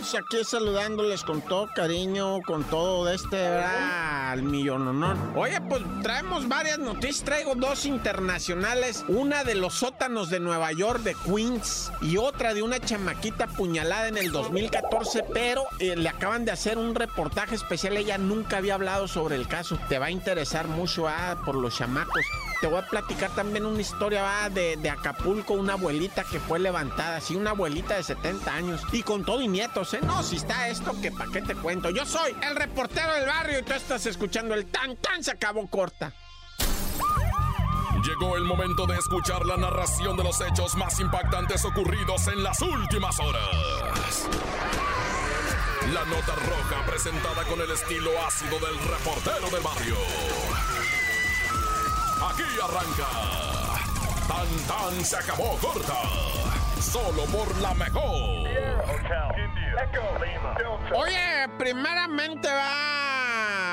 Aquí saludándoles con todo cariño, con todo de este. Al millón honor. Oye, pues traemos varias noticias, traigo dos internacionales, una de los sótanos de Nueva York, de Queens, y otra de una chamaquita puñalada en el 2014, pero eh, le acaban de hacer un reportaje especial, ella nunca había hablado sobre el caso. Te va a interesar mucho, ah, por los chamacos. Te voy a platicar también una historia de, de Acapulco, una abuelita que fue levantada, así una abuelita de 70 años, y con todo y nietos, ¿eh? No, si está esto, que pa' qué te cuento. Yo soy el reportero del barrio y tú estás escuchando el tan tan se acabó corta. Llegó el momento de escuchar la narración de los hechos más impactantes ocurridos en las últimas horas. La nota roja presentada con el estilo ácido del reportero del barrio. Aquí arranca. Tan tan se acabó corta. Solo por la mejor. Oye, primeramente va.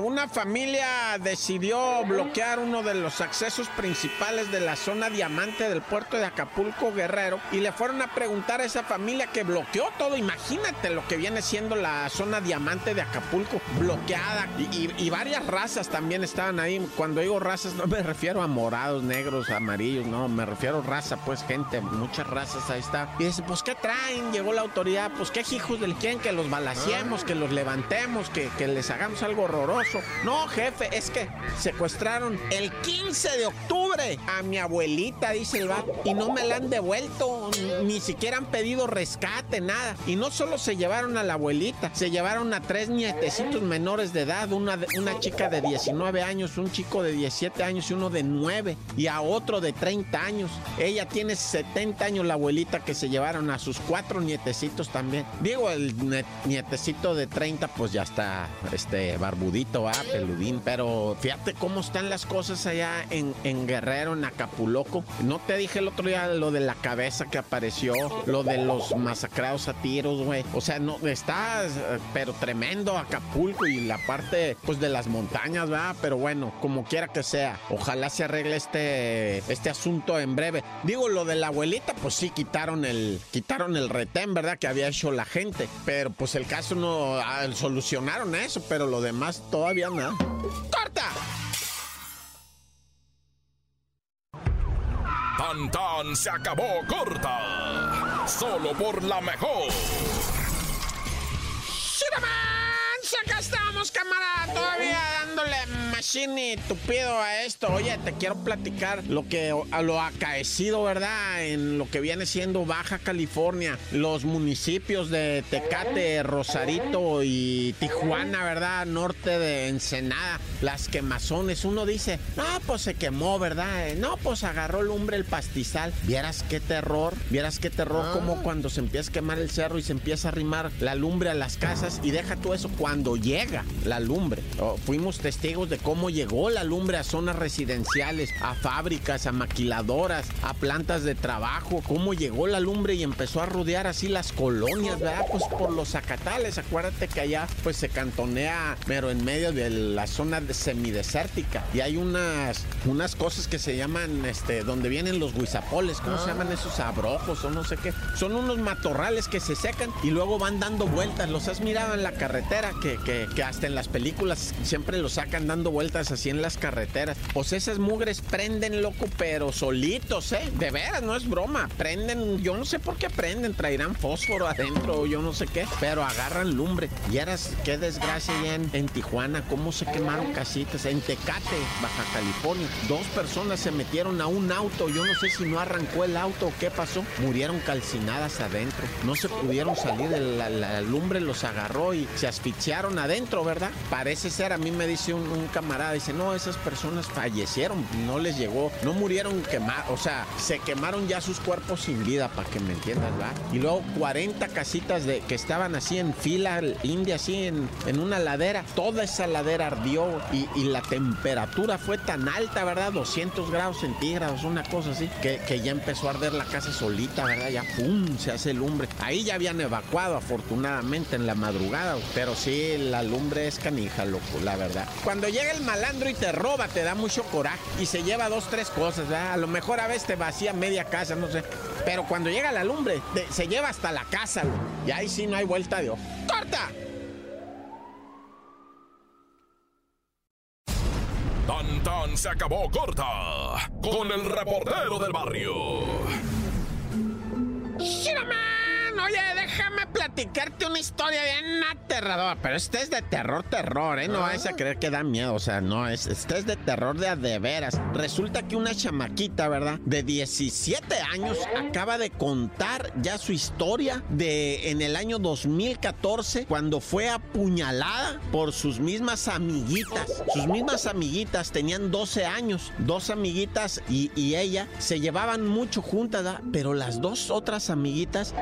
Una familia decidió bloquear uno de los accesos principales de la zona diamante del puerto de Acapulco Guerrero y le fueron a preguntar a esa familia que bloqueó todo. Imagínate lo que viene siendo la zona diamante de Acapulco bloqueada y, y varias razas también estaban ahí. Cuando digo razas no me refiero a morados, negros, amarillos, no, me refiero a raza, pues gente, muchas razas ahí está. Y dice, pues ¿qué traen? Llegó la autoridad, pues qué hijos del quién, que los balaciemos, que los levantemos, que, que les hagamos algo horroroso. No, jefe, es que secuestraron el 15 de octubre a mi abuelita, dice el vato, y no me la han devuelto, ni siquiera han pedido rescate, nada. Y no solo se llevaron a la abuelita, se llevaron a tres nietecitos menores de edad, una, una chica de 19 años, un chico de 17 años y uno de 9, y a otro de 30 años. Ella tiene 70 años, la abuelita, que se llevaron a sus cuatro nietecitos también. Digo, el nietecito de 30, pues ya está este barbudito, va, peludín. Pero fíjate cómo están las cosas allá en, en Guerrero, en Acapulco. No te dije el otro día lo de la cabeza que apareció, lo de los masacrados a tiros, güey. O sea, no, está, pero tremendo Acapulco y la parte, pues, de las montañas, va. Pero bueno, como quiera que sea, ojalá se arregle este, este asunto en breve. Digo, lo de la abuelita, pues sí, quitaron el, quitaron el retén, ¿verdad? Que había hecho la gente. Pero pues el caso no, ah, solucionaron eso, pero lo demás todavía nada. ¡Corta! Tan se acabó corta. Solo por la mejor. Acá estamos, camarada, todavía dándole machine y tupido a esto. Oye, te quiero platicar lo que a lo acaecido, ¿verdad? En lo que viene siendo Baja California, los municipios de Tecate, Rosarito y Tijuana, ¿verdad? Norte de Ensenada, las quemazones. Uno dice, no, pues se quemó, ¿verdad? No, pues agarró lumbre el pastizal. Vieras qué terror, vieras qué terror, como cuando se empieza a quemar el cerro y se empieza a arrimar la lumbre a las casas y deja todo eso cuando llega la lumbre. Oh, fuimos testigos de cómo llegó la lumbre a zonas residenciales, a fábricas, a maquiladoras, a plantas de trabajo, cómo llegó la lumbre y empezó a rodear así las colonias, ¿verdad? Pues por los zacatales, acuérdate que allá pues se cantonea, pero en medio de la zona de semidesértica. Y hay unas, unas cosas que se llaman, este, donde vienen los guisapoles, ¿cómo se llaman esos abrojos o no sé qué? Son unos matorrales que se secan y luego van dando vueltas, los has mirado en la carretera, que, que, que hasta en las películas siempre los sacan dando vueltas así en las carreteras. Pues esas mugres prenden, loco, pero solitos, ¿eh? De veras, no es broma. Prenden, yo no sé por qué prenden, traerán fósforo adentro o yo no sé qué, pero agarran lumbre. Y eras, qué desgracia ya en, en Tijuana, cómo se quemaron casitas. En Tecate, Baja California, dos personas se metieron a un auto. Yo no sé si no arrancó el auto o qué pasó. Murieron calcinadas adentro. No se pudieron salir, la, lumbre los agarró y se asfixiaron adentro, ¿verdad? Parece a mí me dice un, camarada, dice, no, esas personas fallecieron, no les llegó, no murieron quemados, o sea, se quemaron ya sus cuerpos sin vida, para que me entiendas, ¿va? Y luego 40 casitas de, que estaban así en fila india, así en, en una ladera, toda esa ladera ardió y, y, la temperatura fue tan alta, ¿verdad? 200 grados centígrados, una cosa así, que, que ya empezó a arder la casa solita, ¿verdad? Ya, ¡pum!, se hace lumbre. Ahí ya habían evacuado, afortunadamente, en la madrugada, pero sí, la lumbre es canija, loco, la verdad. Cuando llega el malandro y te roba, te da mucho coraje y se lleva dos, tres cosas, ¿verdad? A lo mejor a veces te vacía media casa, no sé. Pero cuando llega la lumbre, se lleva hasta la casa, y ahí sí no hay vuelta de ojo. ¡Corta! Tan tan se acabó corta con el reportero del barrio. Oye, déjame platicarte una historia bien aterradora. Pero este es de terror, terror, ¿eh? No vais a creer que da miedo. O sea, no, es, este es de terror de a de veras. Resulta que una chamaquita, ¿verdad? De 17 años acaba de contar ya su historia de en el año 2014 cuando fue apuñalada por sus mismas amiguitas. Sus mismas amiguitas tenían 12 años. Dos amiguitas y, y ella se llevaban mucho juntas, ¿verdad? Pero las dos otras amiguitas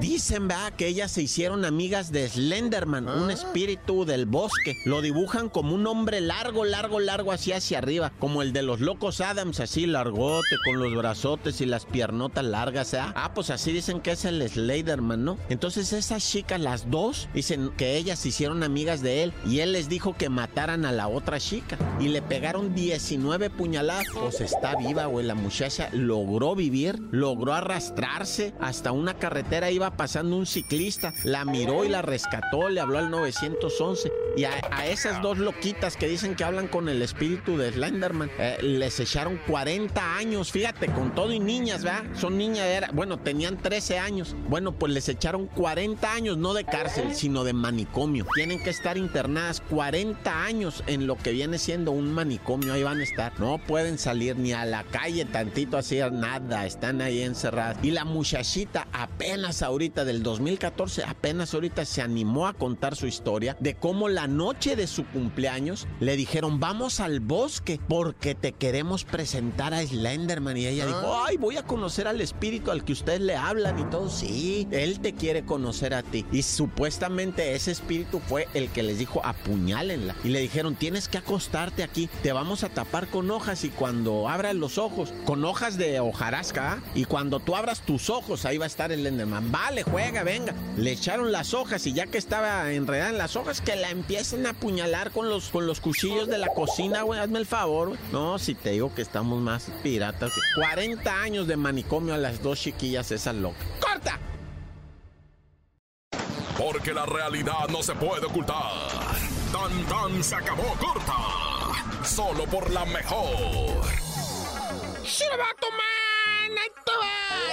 Dicen, ¿verdad? Que ellas se hicieron amigas de Slenderman, un ah. espíritu del bosque. Lo dibujan como un hombre largo, largo, largo, así hacia arriba, como el de los locos Adams, así largote, con los brazotes y las piernotas largas, ¿eh? Ah, pues así dicen que es el Slenderman, ¿no? Entonces esas chicas, las dos, dicen que ellas se hicieron amigas de él y él les dijo que mataran a la otra chica y le pegaron 19 puñaladas. Pues está viva, güey, la muchacha logró vivir, logró arrastrarse hasta una carretera, iba pasando un ciclista, la miró y la rescató, le habló al 911. Y a, esas dos loquitas que dicen que hablan con el espíritu de Slenderman, eh, les echaron 40 años, fíjate, con todo y niñas, ¿verdad? Son niñas, era, bueno, tenían 13 años. Bueno, pues les echaron 40 años, no de cárcel, sino de manicomio. Tienen que estar internadas 40 años en lo que viene siendo un manicomio, ahí van a estar. No pueden salir ni a la calle tantito así, nada, están ahí encerradas. Y la muchachita apenas ahorita del 2014, apenas ahorita se animó a contar su historia de cómo la noche de su cumpleaños le dijeron, vamos al bosque porque te queremos presentar a Slenderman. Y ella dijo, ah. ay, voy a conocer al espíritu al que ustedes le hablan y todo. Sí, él te quiere conocer a ti. Y supuestamente ese espíritu fue el que les dijo, apuñálenla. Y le dijeron, tienes que acostarte aquí, te vamos a tapar con hojas y cuando abras los ojos, con hojas de hojarasca, ¿ah? y cuando tú abras tus ojos, ahí va a estar el Slenderman. Vale juega, venga. Le echaron las hojas y ya que estaba enredada en las hojas, que la empiecen a apuñalar con los, con los cuchillos de la cocina, güey. Hazme el favor, No, si te digo que estamos más piratas. 40 años de manicomio a las dos chiquillas esas locas. ¡Corta! Porque la realidad no se puede ocultar. Tan tan se acabó corta. Solo por la mejor. ¡Se va a tomar!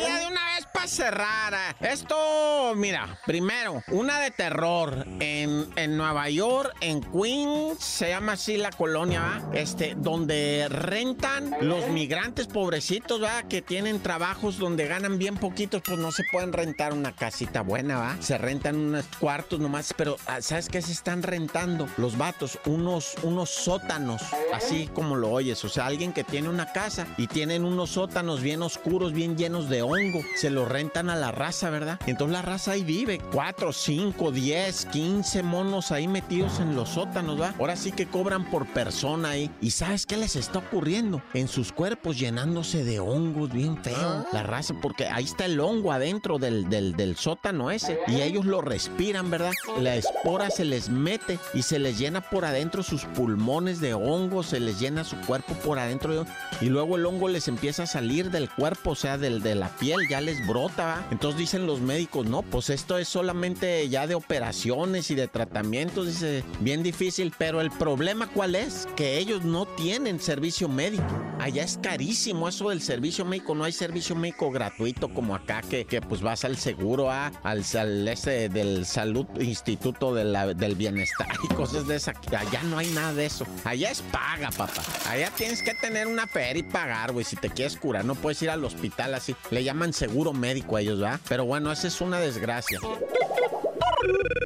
¡Ya de una vez para cerrar! Esto, mira, primero, una de terror en, en Nueva York, en Queens, se llama así la colonia, ¿va? Este, donde rentan los migrantes pobrecitos, ¿va? Que tienen trabajos donde ganan bien poquitos, pues no se pueden rentar una casita buena, ¿va? Se rentan unos cuartos nomás, pero ah, ¿sabes qué se están rentando? Los vatos, unos, unos sótanos, así como lo oyes, o sea, alguien que tiene una casa y tienen unos sótanos bien oscuros, bien llenos de hongo, se los rentan a la raza, ¿verdad? entonces la raza ahí vive, 4, 5, 10, 15 monos ahí metidos en los sótanos, ¿va? Ahora sí que cobran por persona ahí. ¿Y sabes qué les está ocurriendo? En sus cuerpos llenándose de hongos bien feo, la raza, porque ahí está el hongo adentro del, del, del sótano ese y ellos lo respiran, ¿verdad? La espora se les mete y se les llena por adentro sus pulmones de hongo, se les llena su cuerpo por adentro y luego el hongo les empieza a salir del cuerpo, o sea, del, de la piel, ya les brota. Entonces dicen los médicos, no, pues esto es solamente ya de operaciones y de tratamientos, dice, bien difícil, pero el problema cuál es? Que ellos no tienen servicio médico. Allá es carísimo eso del servicio médico, no hay servicio médico gratuito como acá que, que pues vas al seguro, a, al, ese del salud, instituto del bienestar y cosas de esa. Allá no hay nada de eso. Allá es paga, papá. Allá tienes que tener una feria y pagar, güey, si te quieres curar. No puedes ir al hospital así. Le llaman seguro médico a ellos, ¿verdad? Pero bueno, esa es una desgracia.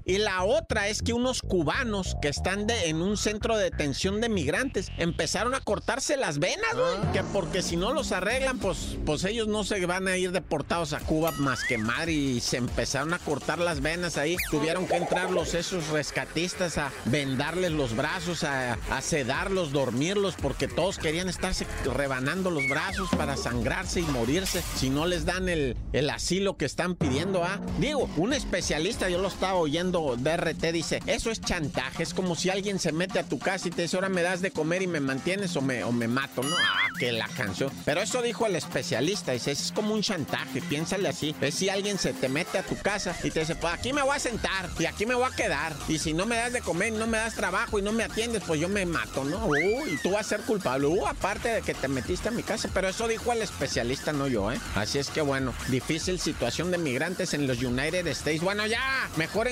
Y la otra es que unos cubanos que están de, en un centro de detención de migrantes empezaron a cortarse las venas, güey. Que porque si no los arreglan, pues, pues ellos no se van a ir deportados a Cuba más que madre. Y se empezaron a cortar las venas ahí. Tuvieron que entrar los esos rescatistas a vendarles los brazos, a, a sedarlos, dormirlos, porque todos querían estarse rebanando los brazos para sangrarse y morirse si no les dan el, el asilo que están pidiendo. ¿ah? Digo, un especialista, yo lo estaba oyendo de RT, dice, eso es chantaje. Es como si alguien se mete a tu casa y te dice, ahora me das de comer y me mantienes o me, o me mato, ¿no? Ah, que la canción. Pero eso dijo el especialista, dice, es como un chantaje, piénsale así. Es si alguien se te mete a tu casa y te dice, pues aquí me voy a sentar y aquí me voy a quedar. Y si no me das de comer, no me das trabajo y no me atiendes, pues yo me mato, ¿no? Uy, y tú vas a ser culpable. Uh, aparte de que te metiste a mi casa. Pero eso dijo el especialista, no yo, ¿eh? Así es que bueno, difícil situación de migrantes en los United States. Bueno, ya, mejor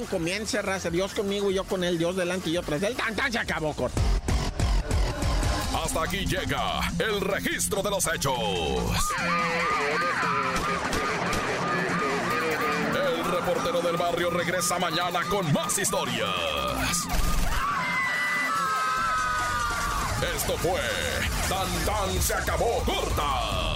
raza. Dios conmigo, yo con él, Dios delante y yo tras él. ¡Tan, tan! Se acabó, corto. Hasta aquí llega el registro de los hechos. El reportero del barrio regresa mañana con más historias. Esto fue Tan Tan se acabó corta